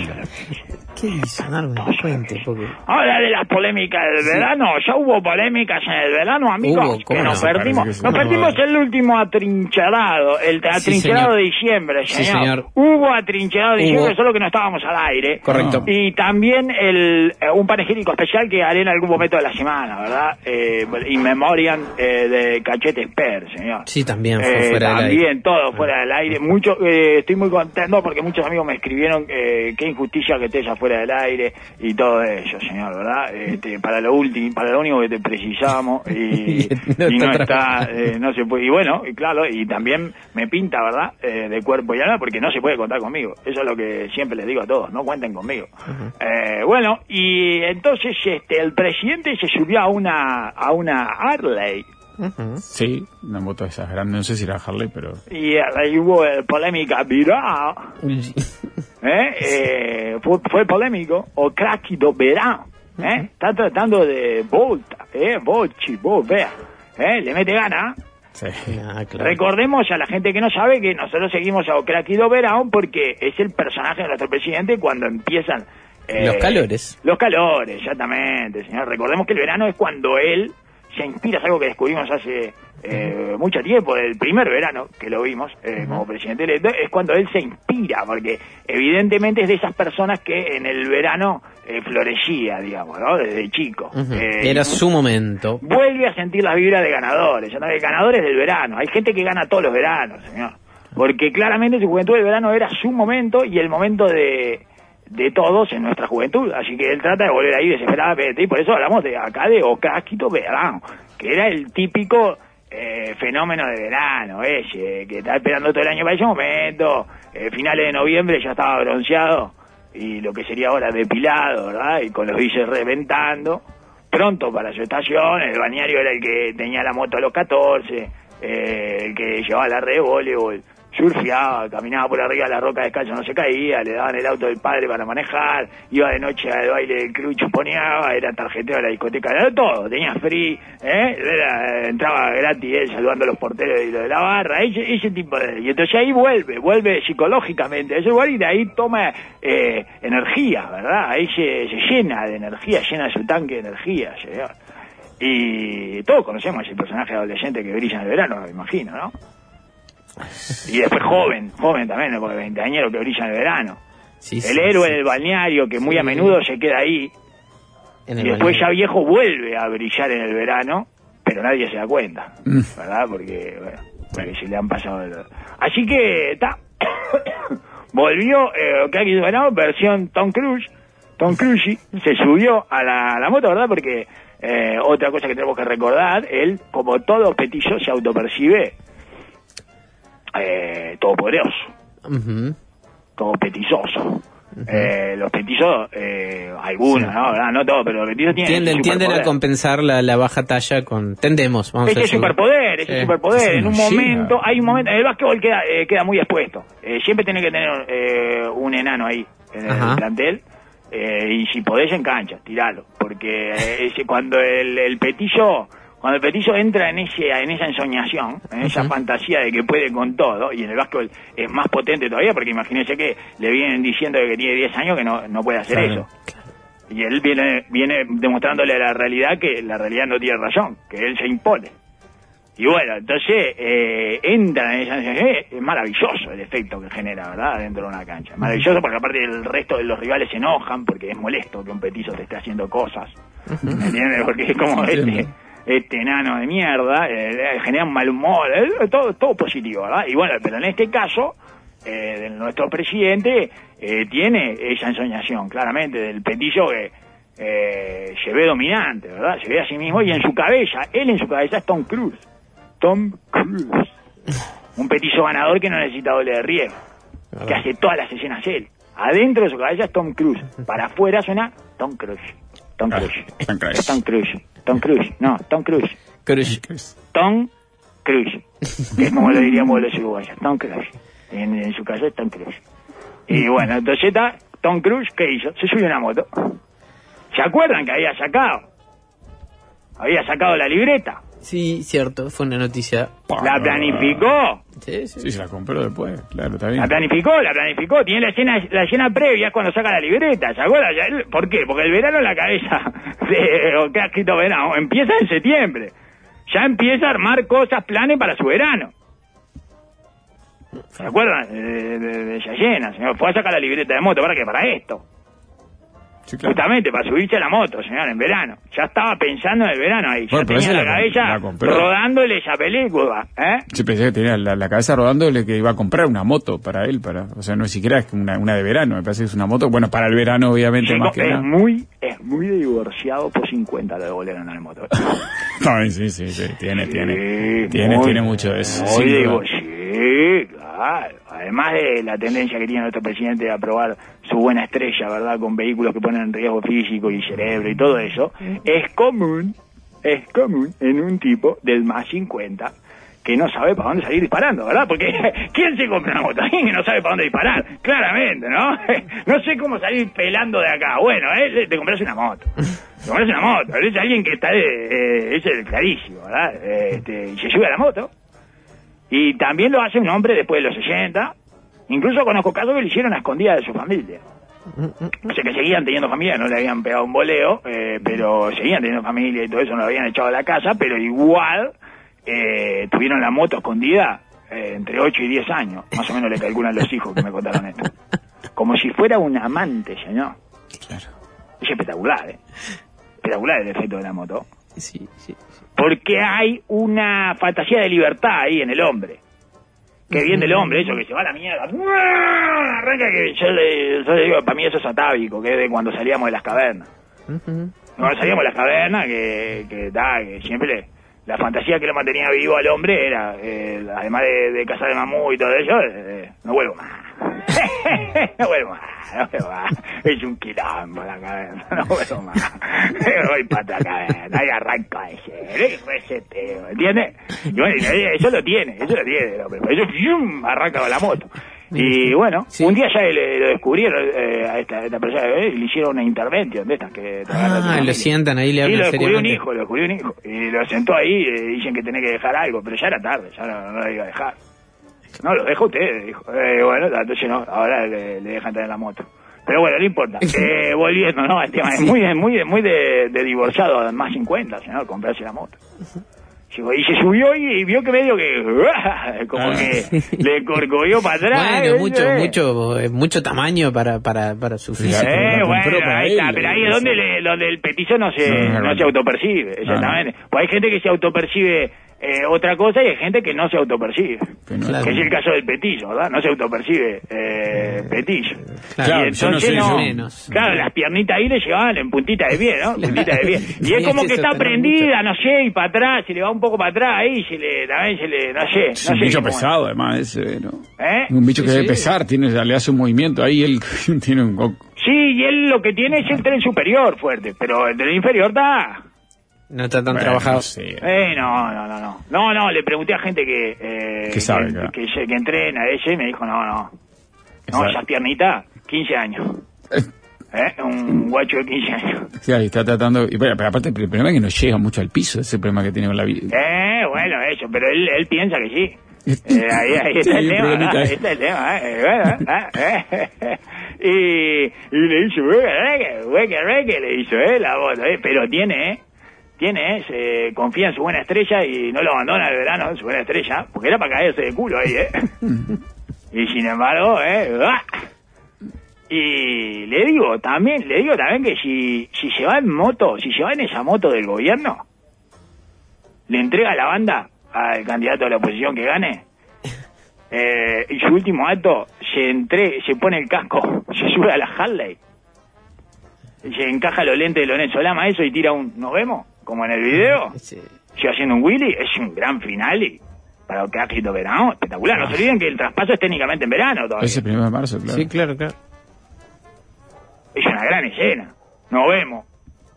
¿Qué porque... Ahora de las polémicas del verano. Ya hubo polémicas en el verano, amigos. Hubo, ¿cómo que nos no? perdimos. Parece que sí. Nos No. perdimos el último atrincherado. El atrincherado de diciembre, Sí, señor. señor. Hubo atrincherado de Hubo. diciembre, solo que no estábamos al aire. Correcto. Y también el, eh, un panegírico especial que haré en algún momento de la semana, ¿verdad? Eh, in memoriam eh, de Cachete Per, señor. Sí, también fue Eh, fuera del aire. también todo fuera del aire. Mucho, eh, estoy muy contento porque muchos amigos me escribieron eh, qué injusticia que Tessa fuera fuera del aire y todo eso, señor, ¿verdad? Este, para lo último, para lo único que te precisamos y, No y no está eh, no se puede. Y bueno, y claro, y también me pinta, ¿verdad? Eh, de cuerpo y alma porque no se puede contar conmigo. Eso es lo que siempre les digo a todos, no cuenten conmigo. Eh, bueno, y entonces este el presidente se subió a una a una Harley Sí, una moto de esas grandes, no sé si era Harley, pero... y ahí hubo eh, polémica viral. ¿Eh? Eh, fue, fue polémico o cracky do verano ¿eh? está tratando de volta ¿eh? Bochi, vos vea ¿eh? le mete gana Sí. Ah, claro. recordemos a la gente que no sabe que nosotros seguimos a cracky do verano porque es el personaje de nuestro presidente cuando empiezan eh, Los calores. los calores exactamente señor recordemos que el verano es cuando él se inspira es algo que descubrimos hace eh, mucho tiempo, el primer verano que lo vimos eh, como presidente electo, es cuando él se inspira, porque evidentemente es de esas personas que en el verano eh, florecía, digamos, ¿no? Desde chico. Era su momento. vuelve a sentir las vibras de ganadores, ya no de ganadores del verano. Hay gente que gana todos los veranos, señor. Porque claramente su juventud del verano era su momento y el momento de, de todos en nuestra juventud. Así que él trata de volver ahí desesperadamente. Y por eso hablamos de acá de Ocasquito Verano, que era el típico eh, fenómeno de verano, ese, que está esperando todo el año para ese momento. Eh, finales de noviembre ya estaba bronceado y lo que sería ahora depilado, ¿verdad? Y con los bises reventando. Pronto para su estación, el bañario era el que tenía la moto a los 14, eh, el que llevaba la red de voleibol, surfeaba, caminaba por arriba de la roca descalzo, no se caía, le daban el auto del padre para manejar, iba de noche al baile del club, chuponeaba, era tarjetero de la discoteca, era todo, tenía free, ¿eh? Era- entraba gratis él saludando a los porteros y lo de la barra, ese, ese tipo de... Y entonces ahí vuelve, vuelve psicológicamente a ese lugar y de ahí toma eh, energía, ¿verdad? Ahí se, se llena de energía, llena su tanque de energía, señor. Y todos conocemos ese personaje adolescente que brilla en el verano, me imagino, ¿no? Y después joven, joven también, ¿no? porque veinteañero que brilla en el verano. Sí, el sí, héroe sí. del balneario que muy a menudo se queda ahí En y después ya viejo vuelve a brillar en el verano, pero nadie se da cuenta, Mm. ¿verdad? Porque, bueno, porque se le han pasado... el- Así que, está, volvió, eh, del verano, versión Tom Cruise, Tom Cruise se subió a la, a la moto, ¿verdad? Porque eh, otra cosa que tenemos que recordar, él, como todo petillo, se autopercibe eh, todopoderoso Ujú. como petizoso. Eh, los petizos, eh, algunos, ¿no? ¿verdad? No todos, pero los petizos tienen Tienden, tienden a compensar la, la baja talla con... Tendemos, vamos a Ese decir. superpoder, ese Sí. superpoder. Sí, en un sí. momento, hay un momento, en el básquetbol queda, eh, queda muy expuesto. Eh, siempre tiene que tener eh, un enano ahí en el plantel. eh, y si podés en cancha, tiralo. Porque eh, ese, cuando el, el petillo, cuando el petillo entra en ese, en esa ensoñación, en esa fantasía de que puede con todo, y en el básquetbol es más potente todavía, porque imagínense que le vienen diciendo que tiene 10 años que no, no puede hacer Claro. eso. Y él viene, viene demostrándole a la realidad que la realidad no tiene razón, que él se impone. Y bueno, entonces eh, entra en esa eh, es maravilloso el efecto que genera, ¿verdad? Dentro de una cancha. Maravilloso porque aparte el resto de los rivales se enojan porque es molesto que un petizo te esté haciendo cosas. ¿Me entiendes? Porque es como este. Este enano de mierda, eh, genera un mal humor, eh, todo, todo positivo, ¿verdad? Y bueno, pero en este caso, eh, de nuestro presidente eh, tiene esa ensoñación, claramente, del petillo que eh, se ve dominante, ¿verdad? Se ve a sí mismo y en su cabeza, él en su cabeza es Tom Cruise. Tom Cruise. Un petillo ganador que no necesita doble de riesgo. Que hace todas las escenas él. Adentro de su cabeza es Tom Cruise. Para afuera suena Tom Cruise. Tom Cruise. Tom Cruise. Tom Cruise. Tom Cruise. No, Tom Cruise. Crush. Tom Cruise. Que es como lo diríamos los uruguayos. Tom Cruise. En, en su caso es Tom Cruise. Y bueno, entonces está Tom Cruise, ¿qué hizo? Se subió a una moto. ¿Se acuerdan que había sacado? Había sacado la libreta. Sí, cierto, fue una noticia. La planificó. Sí, sí. Sí, se la compró después, claro, está bien. La planificó, la planificó. Tiene la escena, la escena previa es cuando saca la libreta. ¿Se acuerdan? Ya él- ¿Por qué? Porque el verano en la cabeza de o que ha escrito verano empieza en septiembre. Ya empieza a armar cosas, planes para su verano. ¿Se acuerdan? De, de, de esa llena, señor. Fue a sacar la libreta de moto. ¿Para qué? Para esto. Sí, claro. Justamente para subirse a la moto, señor, en verano. Ya estaba pensando en el verano ahí. Bueno, ya pero tenía la la cabeza la compró. rodándole esa película, ¿eh? Sí, pensé que tenía la, la cabeza rodándole que iba a comprar una moto para él, para, o sea, no es siquiera es una, una de verano, me parece que es una moto, bueno, para el verano obviamente más que es nada. muy, es muy divorciado por 50 lo de Bolero en el moto. No, sí, sí, sí, tiene, tiene, Sí, tiene, tiene mucho de eso. muy duda. Claro. Además de la tendencia que tiene nuestro presidente de aprobar su buena estrella, ¿verdad? Con vehículos que ponen en riesgo físico y cerebro y todo eso, es común, es común en un tipo del más 50 que no sabe para dónde salir disparando, ¿verdad? Porque ¿quién se compra una moto? Alguien que no sabe para dónde disparar, claramente, ¿no? No sé cómo salir pelando de acá. Bueno, eh, te compras una moto. Te compras una moto. Es alguien que está, de, eh, es clarísimo, ¿verdad? Este, y se sube a la moto. Y también lo hace un hombre después de los 60. Incluso conozco casos que lo hicieron a escondidas de su familia. O sea que seguían teniendo familia, no le habían pegado un boleo, eh, pero seguían teniendo familia y todo eso, no lo habían echado de la casa, pero igual eh, tuvieron la moto escondida eh, entre 8 y 10 años. Más o menos le calculan los hijos que me contaron esto. Como si fuera un amante, señor. Claro. Es espectacular, ¿eh? Espectacular el efecto de la moto. Sí, sí. Porque hay una fantasía de libertad ahí en el hombre. Que bien del hombre, eso que se va a la mierda. Arranca que yo le, yo le digo, para mí eso es atávico, que es de cuando salíamos de las cavernas. Cuando salíamos de las cavernas, que, que, da, que siempre la fantasía que lo mantenía vivo al hombre era, eh, además de, de cazar el mamú y todo eso, eh, no vuelvo más. no vuelvo más, no vuelvo más. Es un quilombo la caverna, no vuelvo más. Voy para otra caverna, ahí arranco ese, eh, reseteo, ¿entiendes? Y bueno, eso lo tiene, eso lo tiene el hombre. Por eso, arranca con la moto. Y bueno, Sí. un día ya le, lo descubrieron eh, a esta, a esta persona eh, y le hicieron una intervención de estas que a Ah, lo sientan ahí, le Sí, hablan lo descubrió un hijo, lo descubrió un hijo. Y lo sentó ahí, eh, dicen que tenía que dejar algo, pero ya era tarde, ya no, no lo iba a dejar. No, lo deja usted, dijo. Eh, bueno, entonces no, ahora le, le dejan tener la moto. Pero bueno, no importa. Eh, volviendo, ¿no? El tema es muy, muy, muy de, de divorciado, más 50, señor, comprarse la moto. Y se subió y, y vio que medio que, como Ah. que le corcovió para atrás. Bueno, mucho, ¿eh? mucho, eh, mucho tamaño para, para, para su Sí, físico. Eh, bueno, compró para ahí está, él, pero ahí es donde, le- donde el petizo no se, No, no, no no. se autopercibe, exactamente. Pues hay gente que se autopercibe eh, otra cosa y hay gente que no se autopercibe. Que no- Claro. Que es el caso del petillo, ¿verdad? No se autopercibe eh, petillo. Claro, y yo no entonces no, yo- menos. claro, las piernitas ahí le llevaban en puntita de pie, ¿no? Puntita de pie. Y es como que está prendida, no sé, y para atrás, se le va un poco para atrás ahí, se le, también se le, no sé, Es no un sé bicho es. pesado, además, ese, ¿no? ¿Eh? Un bicho que Sí, debe pesar, tiene, le hace un movimiento ahí, él tiene un... Sí, y él lo que tiene es el tren superior fuerte, pero el tren inferior está... No está tan Bueno, trabajado. no sé. Eh, no, no, no, no. No, no, le pregunté a gente que... Eh, Que sabe, que, claro. que, que entrena ese y me dijo, no, no. Que No, sabe. esas piernitas, 15 años. ¿Eh? Un guacho de 15 años. Sí, ahí está tratando... Y, bueno, pero aparte, el problema es que no llega mucho al piso, ese problema que tiene con la vida. Eh, bueno, eso, pero él, él piensa que sí. Eh, ahí, ahí está el tema, ¿no? ahí. está el tema, ¿eh? Bueno, eh, eh. Y, y le dice, hueque, reque, hueque, reque, le hizo, ¿eh? La voz, ¿eh? Pero tiene, ¿eh? Tiene, ¿eh? Se confía en su buena estrella y no lo abandona el verano, su buena estrella, porque era para caerse de culo ahí, ¿eh? y sin embargo, ¿eh? ¡ah! Y le digo también, le digo también que si, si se va en moto, si se va en esa moto del gobierno, le entrega la banda al candidato de la oposición que gane. Eh, y su último acto se entre, se pone el casco, se sube a la Harley, se encaja los lentes de Lorenzo Lama eso y tira un ¿nos vemos? Como en el video, Ese- sigue haciendo un Willy, es un gran final y para ha escrito verano, espectacular. No se olviden que el traspaso es técnicamente en verano todavía. Ese primero de marzo, claro. Sí, claro, claro. Es una gran escena. Nos vemos.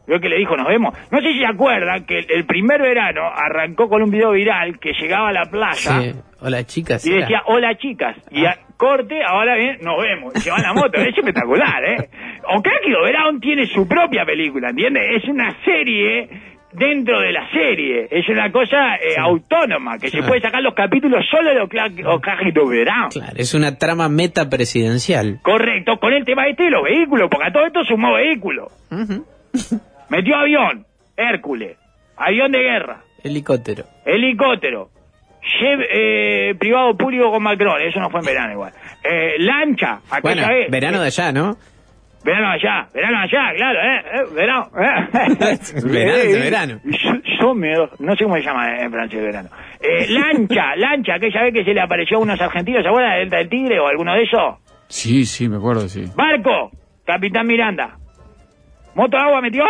Creo que le dijo nos vemos. No sé si se acuerdan que el, el primer verano arrancó con un video viral que llegaba a la playa Sí. Hola, chicas. y era- decía hola chicas. Y a- corte, ahora bien, nos vemos. Y se va en la moto. Es espectacular, ¿eh? Okakio Brown tiene su propia película, ¿entiendes? Es una serie dentro de la serie. Es una cosa eh, autónoma que se puede sacar los capítulos solo de Okakio Brown. Claro, es una trama meta presidencial. Correcto, con el tema este de los vehículos, porque a todo esto sumó vehículo. Metió avión, Hércules, avión de guerra, Helicóptero. helicóptero, eh, privado público con Macron, eso no fue en verano igual. Eh, lancha, aquella Bueno, vez. verano de allá, ¿no? Verano allá, verano allá, claro, ¿eh? eh, verano. eh. Verano, Eh, verano. Yo, yo me, no sé cómo se llama en francés verano. Eh, lancha, lancha, aquella vez que se le apareció a unos argentinos, ¿se acuerdan? Delta del Tigre o alguno de esos? Sí, sí, me acuerdo, sí. Barco, Capitán Miranda. ¿Moto de agua metió?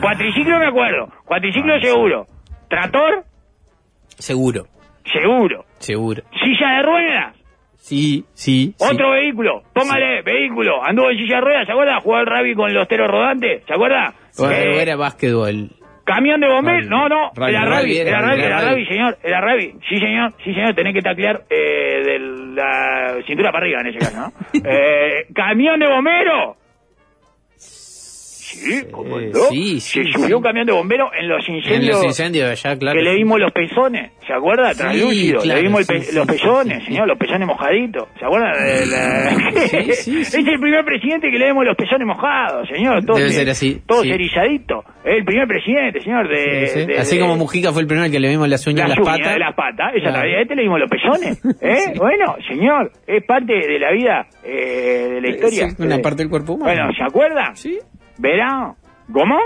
Cuatriciclo me acuerdo, cuatriciclo seguro. Trator, Seguro, seguro. seguro. Silla de ruedas, Sí, sí. sí. otro vehículo. Póngale, vehículo. Anduvo en silla de ruedas, ¿se acuerda? Jugó al rugby con los teros rodantes, ¿se acuerda? Bueno, Eh, era básquetbol. Camión de bomberos, no, no, Rugby, era rugby, era rugby, señor, era rugby, sí señor, sí señor, tenés que taclear eh, de la cintura para arriba en ese caso, ¿no? eh, camión de bomberos. Sí, como Eh, no. sí, Se sí, subió sí. un camión de bomberos en los En incendios, los incendios allá, claro. que le vimos los pezones, ¿se acuerda? Translúcido, claro, le vimos pe- los pezones, señor, los pezones mojaditos, ¿se acuerda? de la-. Es el primer presidente que le vemos los pezones mojados, señor, todos, Debe ser así, todos erizaditos, es el primer presidente, señor, de... Sí, sí. de- Así de- como Mujica fue el primero que le vimos las uñas en las patas. de las patas, esa Claro. todavía este le dimos los pezones, ¿eh? Bueno, señor, es parte de la vida, eh, de la historia. Sí, una Eh, parte del cuerpo humano. Bueno, ¿se acuerda? Sí. Verano, ¿Gomón?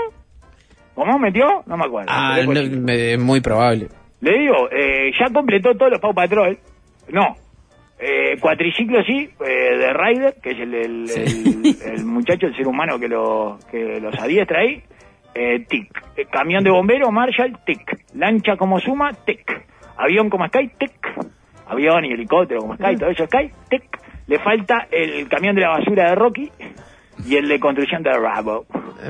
¿Gomón metió? No me acuerdo. Ah, no, me- muy probable. Le digo, eh, ya completó todos los Pau Patrol. No. Eh, cuatriciclo sí, eh, de Ryder, que es el, el, el- el muchacho, el ser humano que, lo, que los adiestra ahí. Eh, tic. Eh, camión de bombero, Marshall, tic. Lancha como Suma, tic. Avión como Sky, tic. Avión y helicóptero como Sky, todo eso Sky, tic. Le falta el camión de la basura de Rocky y el de construcción de Rabo.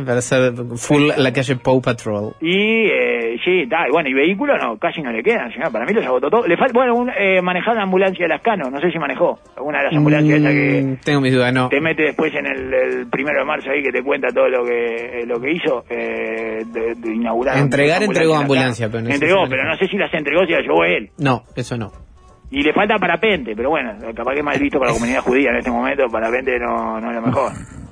Para ser full la calle Paw Patrol. Y eh, sí, y bueno, y vehículos no, casi no le quedan, señor. Para mí los agotó todo. Le falta, bueno, un, eh, manejar la ambulancia de las Cano, no sé si manejó. Una de las ambulancias esas que Mm, tengo mis dudas, no. te mete después en el, el primero de marzo ahí que te cuenta todo lo que eh, lo que hizo eh, de, de inaugurar. Entregar, entregó ambulancia, pero no entregó, si pero no sé si las entregó, si las llevó él. No, eso no. Y le falta parapente, pero bueno, capaz que es mal visto para la comunidad judía en este momento, parapente no, no es lo mejor.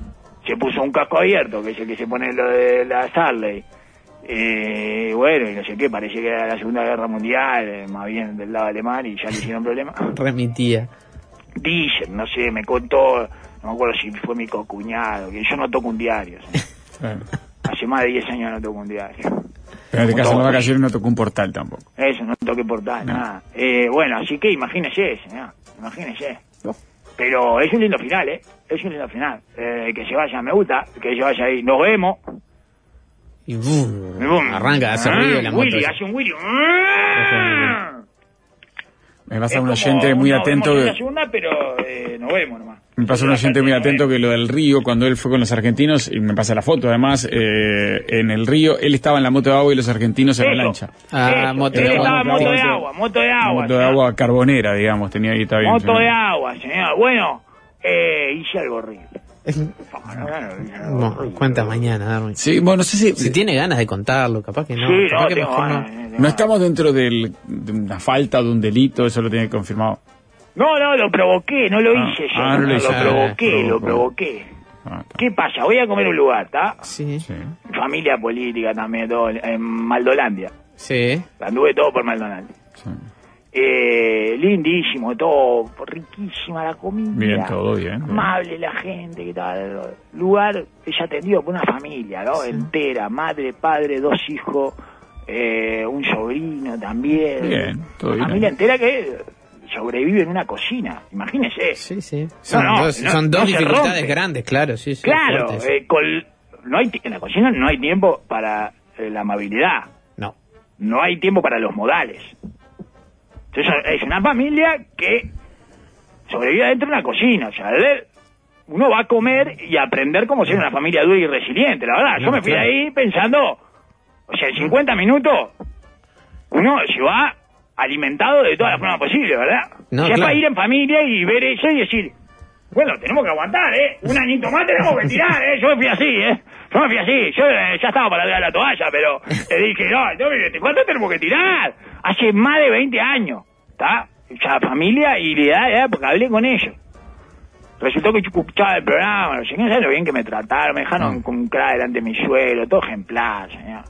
Se puso un casco abierto, que es el que se pone lo de la Sarley. Eh, bueno, y no sé qué, parecía que era la Segunda Guerra Mundial, eh, más bien del lado alemán, y ya le hicieron problema. Remitía. Dicen, no sé, me contó, no me acuerdo si fue mi cocuñado, que yo no toco un diario. ¿sí? Claro. Hace más de 10 años no toco un diario. Pero en este las todos. vacaciones no tocó un portal tampoco. Eso, no toque portal, No. nada. Eh, bueno, así que imagínese, señor, imagínese. No. Pero es un lindo final, ¿eh? Es un lindo final. Eh, que se vaya, me gusta, que se vaya ahí. Nos vemos. Y boom, Boom. arranca, hace Ah, ruido la moto. Willy, esa. hace un Willy. Ah. Me pasa un oyente muy no, atento. vemos en que- la segunda, pero eh, nos vemos nomás. Me pasa un oyente muy atento que lo del río, cuando él fue con los argentinos, y me pasa la foto además, eh, en el río, él estaba en la moto de agua y los argentinos en la Eso, lancha. Ah, eso. moto Él de agua. estaba en moto de Moto- agua, moto de agua. moto de agua carbonera, digamos, tenía ahí, está bien. Moto señor. de agua, señor. Bueno, eh, hice algo horrible. No, no, no, no, cuenta mañana, Darwin. Sí, bueno, no sé si... Si tiene ganas de contarlo, capaz que no. Sí, capaz no, que mejor no. ganas, No ganas. estamos dentro del- de una falta, de un delito, eso lo tiene confirmado. No, no, lo provoqué, no lo Ah, hice yo. ah, no lo no, hizo. lo provoqué, Ah, lo provoqué. Ah, está. ¿Qué pasa? Voy a comer un lugar, ¿está? Sí, Sí. Familia política también, todo, en Maldolandia. sí. Anduve todo por Maldolandia. sí. Eh, lindísimo, todo, riquísima la comida. Bien, todo bien, bien. Amable la gente, que tal. Lugar, ella atendido por una familia, ¿no? Entera, madre, padre, dos hijos, eh, un sobrino también. Bien, todo bien. Familia entera que sobrevive en una cocina, imagínese. Sí, sí. Son no, dos, no, son dos dificultades grandes, claro, sí, sí. Claro, eh, con- no hay, en la cocina no hay tiempo para eh, la amabilidad, No. no hay tiempo para los modales. Entonces es una familia que sobrevive dentro de una cocina. O sea, de- uno va a comer y a aprender cómo ser una familia dura y resiliente, la verdad. Yo me fui claro. ahí pensando, o sea, en 50 minutos uno se va alimentado de todas las formas posibles, ¿verdad? No, claro. para ir en familia y ver eso y decir, bueno, tenemos que aguantar, ¿eh? Un añito más tenemos que tirar, ¿eh? Yo me fui así, ¿eh? Yo me fui así. Yo eh, ya estaba para tirar la toalla, pero le dije, no, no, mire, ¿cuánto tenemos que tirar? Hace más de 20 años, ¿está? Ya familia y la edad, ¿eh? porque hablé con ellos. Resultó que yo escuchaba el programa, no sé qué, ¿sabes lo bien que me trataron? Me dejaron Ah. con un cra delante de mi suelo, todo ejemplar, señor.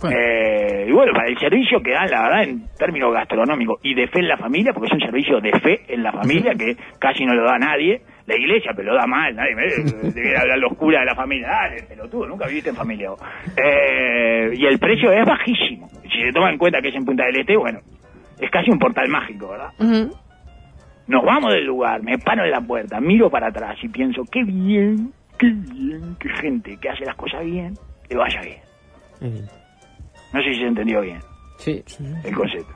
Bueno. Eh, y bueno, para el servicio que dan, la verdad, en términos gastronómicos y de fe en la familia, porque es un servicio de fe en la familia que casi no lo da nadie, La iglesia, pero lo da mal, nadie me debe hablar los curas de la familia. Dale, pelotudo, nunca viviste en familia. vos. Eh, y el precio es bajísimo. Si se toma en cuenta que es en Punta del Este, bueno, es casi un portal mágico, ¿verdad? Nos vamos del lugar, me paro en la puerta, miro para atrás y pienso, qué bien, qué bien, que gente que hace las cosas bien, le vaya bien. No sé si se entendió bien Sí. el concepto.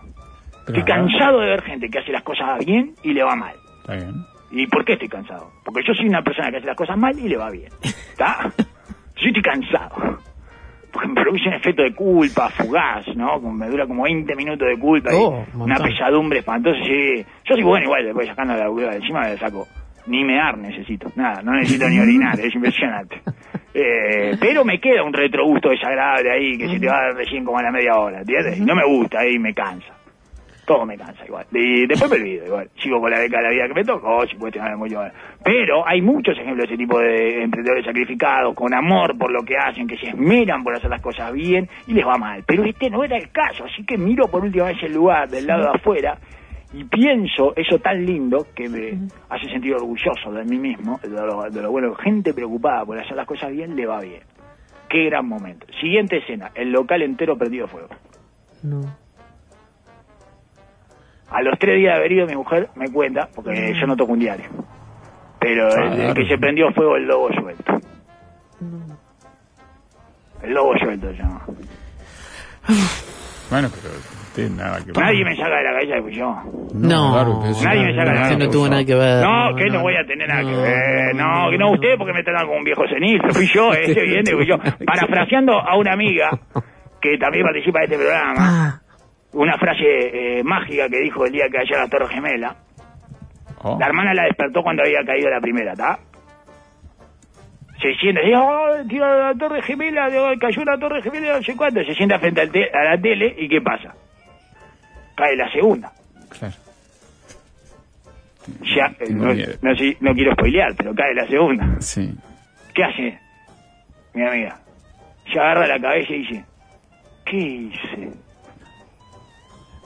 Pero, Estoy cansado de ver gente que hace las cosas bien y le va mal. Está bien. ¿Y por qué estoy cansado? Porque yo soy una persona que hace las cosas mal y le va bien. ¿Está? Yo estoy cansado. Porque me produce un efecto de culpa fugaz, ¿no? Como Me dura como 20 minutos de culpa Oh, y un una pesadumbre espantosa. Sí. Yo soy bueno igual, después sacando la hueva de encima me la saco. Ni mear necesito, nada, no necesito ni orinar, es impresionante. Eh, pero me queda un retrogusto desagradable ahí que se te va recién como a la media hora, ¿entiendes? Y No me gusta, ahí me cansa. Todo me cansa igual. Y después me olvido igual. Sigo con la beca de la vida que me tocó, si puede tener muy bien. Pero hay muchos ejemplos de ese tipo de emprendedores sacrificados, con amor por lo que hacen, que se esmeran por hacer las cosas bien y les va mal. Pero este no era el caso, así que miro por última vez el lugar del lado de afuera y pienso eso tan lindo que me hace sentir orgulloso de mí mismo, de lo, de lo bueno. Gente preocupada por hacer las cosas bien, le va bien. Qué gran momento. Siguiente escena, el local entero prendido fuego. No. A los tres días de haber ido mi mujer me cuenta, porque yo no toco un diario, pero el, que se prendió fuego el lobo suelto. El lobo suelto se llama. Bueno, pero nada que ver. Nadie me saca de la cabeza que fui yo. No, Nadie me saca de la Usted cabeza. no tuvo nada que ver. No, que no voy a tener nada que no, ver. No, que no usted porque me tratan como un viejo senil. Fui yo, ese evidente fui yo. Parafraseando a una amiga que también participa de este programa, Ah, una frase eh, mágica que dijo el día que cayó la Torre Gemela. Oh, La hermana la despertó cuando había caído la primera, ¿está? Se sienta, dice, oh, tío, la torre gemela, cayó una torre gemela, no sé cuánto. Se sienta frente al te- a la tele y ¿qué pasa? Cae la segunda. claro. Ya, eh, no, no no quiero spoilear, pero cae la segunda. Sí. ¿Qué hace? Mi amiga. Se agarra la cabeza y dice, ¿qué hice?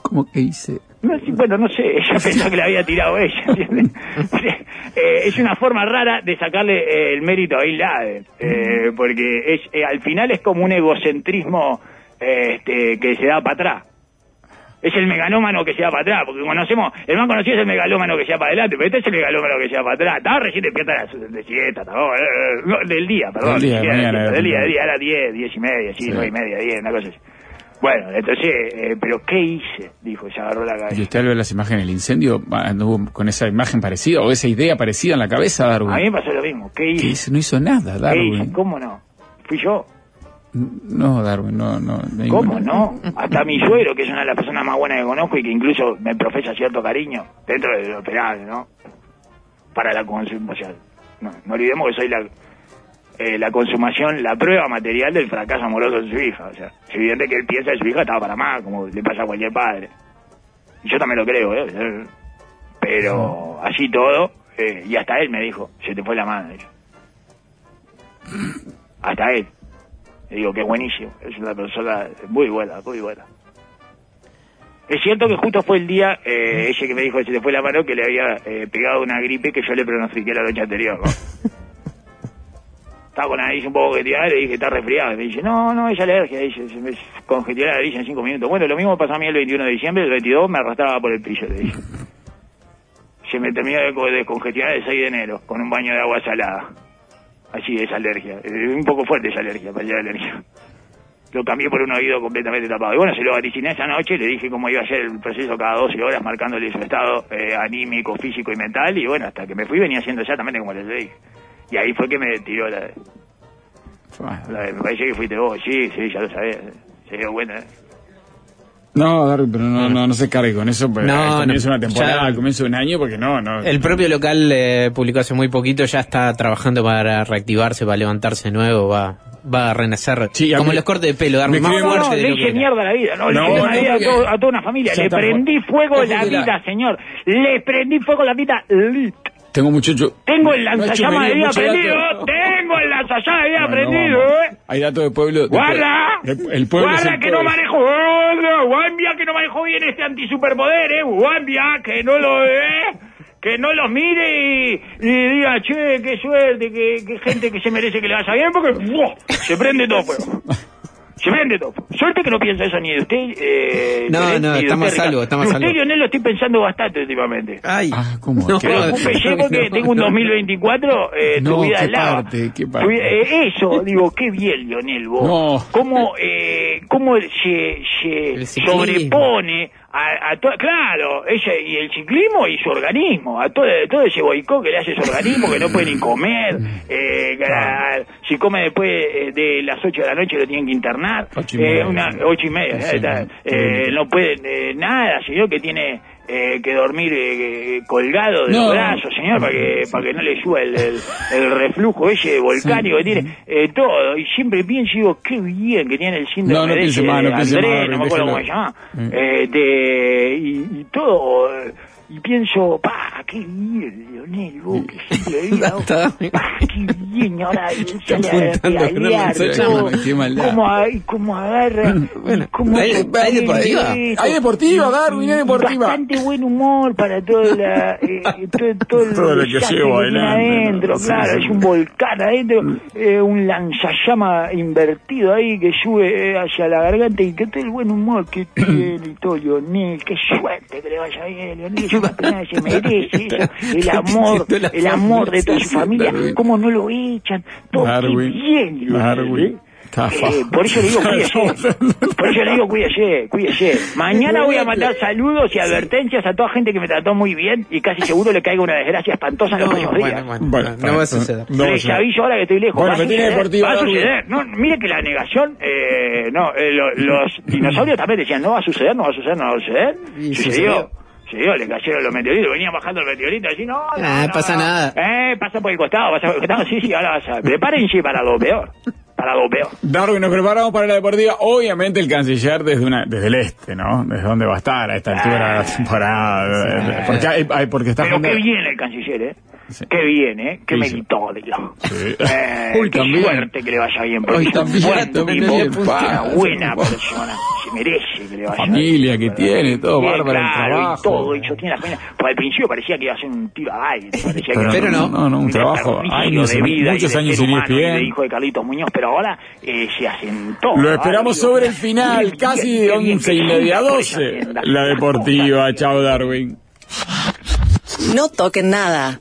¿Cómo que hice? No, bueno, no sé, ella pensó que la había tirado ella, ¿entiendes? Eh, es una forma rara de sacarle eh, el mérito a Bin Laden, eh, porque es, eh, al final es como un egocentrismo este, que se da para atrás. Es el megalómano que se da para atrás, porque conocemos, el más conocido es el megalómano que se da para adelante, pero este es el megalómano que se da para atrás. Estaba recién despierta a las de siesta, estaba, eh, no, del día, perdón. Del día, de mañana, del día, era del día, era 10, 10 y media, sí, Sí. 9 y media, 10, una cosa así. Bueno, entonces, eh, pero ¿qué hice? Dijo, se agarró la cabeza. ¿Y usted al ver las imágenes del incendio anduvo con esa imagen parecida o esa idea parecida en la cabeza, Darwin? A mí me pasó lo mismo. ¿Qué ¿Qué hice? hizo? No hizo nada, ¿Qué hice? Darwin. ¿Cómo no? ¿Fui yo? No, Darwin, no, no. no- ¿Cómo no? Hasta mi suegro, que es una de las personas más buenas que conozco y que incluso me profesa cierto cariño, dentro de lo esperable, ¿no? Para la consumación. No, no olvidemos que soy la, eh, la consumación, la prueba material del fracaso amoroso de su hija. O sea, es evidente que él piensa que su hija estaba para más, como le pasa a cualquier padre. Y yo también lo creo, ¿eh? Pero así todo, eh, y hasta él me dijo, se te fue la mano. dice. Hasta él. Le digo que buenísimo, es una persona muy buena, muy buena. Es cierto que justo fue el día, eh, ese que me dijo que se le fue la mano, que le había eh, pegado una gripe que yo le pronostiqué la noche anterior. ¿no? Estaba con la nariz un poco congestionada, le dije, está resfriado. Y me dice, no, no, es alergia. Dice, se me congestionó la nariz en cinco minutos. Bueno, lo mismo pasó a mí el 21 de diciembre, el 22 me arrastraba por el piso, le dije. Se me terminó de co- descongestionar el 6 de enero, con un baño de agua salada. Así es alergia. Eh, un poco fuerte esa alergia, parecía alergia. Lo cambié por un oído completamente tapado. Y bueno, se lo vaticiné esa noche, le dije cómo iba a ser el proceso cada 12 horas, marcándole su estado eh, anímico, físico y mental. Y bueno, hasta que me fui venía haciendo exactamente como les dije. Y ahí fue que me tiró la... la- me parece que fuiste vos, sí, sí, ya lo sabía. Se dio cuenta. ¿eh? No, Darwin, pero no, no, no se cargue con eso. Pues, No, al comienzo no, de una temporada, ya- al comienzo de un año, porque no, no. El propio local eh, publicó hace muy poquito, ya está trabajando para reactivarse, para levantarse de nuevo, va, va a renacer. Sí, como mí- los cortes de pelo, dar me más escribe No, no, fuerte de le lo que hice mierda la vida, no, le No, vida a, todo- a toda una familia, le prendí fuego la vida, señor, le prendí fuego la vida. Tengo muchacho. Tengo el lanzallamas de vida prendido, tengo el lanzallamas de vida prendido, eh. Hay datos de pueblo. Guarda, El pueblo guarda que no manejo, guardia que no manejo bien este antisuperpoder, eh, guardia que no lo ve, que no los mire y, y diga, che, qué suerte, qué, qué gente que se merece que le vaya bien, porque ¡buah! se prende todo fuego. Se prende todo. Suerte que no piensa eso ni de usted. Eh, No, Lionel, no, estamos a salvo, estamos a De usted, salvo. Lionel, lo estoy pensando bastante últimamente. Ay, Ah, ¿cómo? No, ¿Qué? Preocúpese porque tengo un 2024, eh, No, tu vida ¿qué es lava. parte? ¿Qué parte? Tu vida- eh, eso, digo, qué bien, Lionel, vos. No. Cómo, eh, cómo se, se sobrepone a, a todo, claro, ella y el ciclismo y su organismo, a todo, todo ese boicot que le hace su organismo, que no puede ni comer, eh, a- si come después eh, de las 8 de la noche lo tienen que internar, Ocho y eh, media, una, sí. ocho y media, Sí, está, sí. eh, no puede eh, nada, señor, que tiene eh, que dormir eh, colgado de No. los brazos, señor, para que, para que no le suba el, el, el reflujo ese volcánico que tiene, eh, todo. Y siempre pienso y digo, qué bien que tiene el síndrome No, no de ese piense Andrés, no me acuerdo cómo se llama, eh, de, y, y todo. Eh, Y pienso, pa, qué bien, Leonel, vos, que siempre pa, qué bien, ahora sale a todo, maldad. cómo, cómo agarra, Bueno, cómo hay- hay deportiva. Hay deportiva, Darwin, hay deportiva. Bastante buen humor para toda la, eh, todo, todo, el Todo lo que llevo adentro, ¿no? Sí, claro, sí. es un volcán adentro, eh, un lanzallama invertido ahí que sube eh, hacia la garganta y que todo el buen humor que tiene y todo, Leonel, qué suerte que le vaya bien, Leonel, pena, se merece eso, el amor, el amor de toda su familia, Darwin. cómo no lo echan, todo bien, Leonel, Darwin. ¿eh? Eh, por eso le digo cuídese. Por eso le digo cuídese, cuídese. Mañana voy a mandar saludos y advertencias a toda gente que me trató muy bien y casi seguro le caiga una desgracia espantosa en los próximos días. bueno, bueno, Bueno, no, no va a suceder. no Les aviso ahora que estoy lejos. Bueno, va a suceder, deportiva, va a Darwin. suceder. No, mire que la negación, eh, no, eh, lo- los dinosaurios también decían, no va a suceder, no va a suceder, no va a suceder. Y Sucedió. sucedió. Sucedió, le cayeron los meteoritos, venían bajando el meteorito así, no, no, Ah, no, pasa no. nada. Eh, pasa por el costado, pasa por el costado, sí, sí, ahora vas a... Prepárense para lo peor, para lo peor. Darwin, nos preparamos para la deportiva. Obviamente el canciller desde una desde el este, ¿no? Desde dónde va a estar a esta altura de la temporada. Porque, hay, hay- porque está Pero qué bien el canciller, ¿eh? Sí. Qué bien, ¿eh? Qué Sí, meritorio. Sí. Eh, Uy, qué también. suerte que le vaya bien. porque Hoy es un también, buen también tipo, una pasa. buena persona. Se merece que le vaya familia bien. que tiene, todo Bien, bárbaro el claro, trabajo. Y todo, y yo tenía la pena. Pues al principio parecía que iba a ser un tiro al aire. Parecía Pero que iba a ser no, no, no, un trabajo, años de vida muchos y de años humano y de hijo de Carlitos Muñoz, pero ahora eh, se asentó. Lo esperamos sobre el final. Bien, casi bien, once y media, doce. La deportiva, chao Darwin. No toquen nada.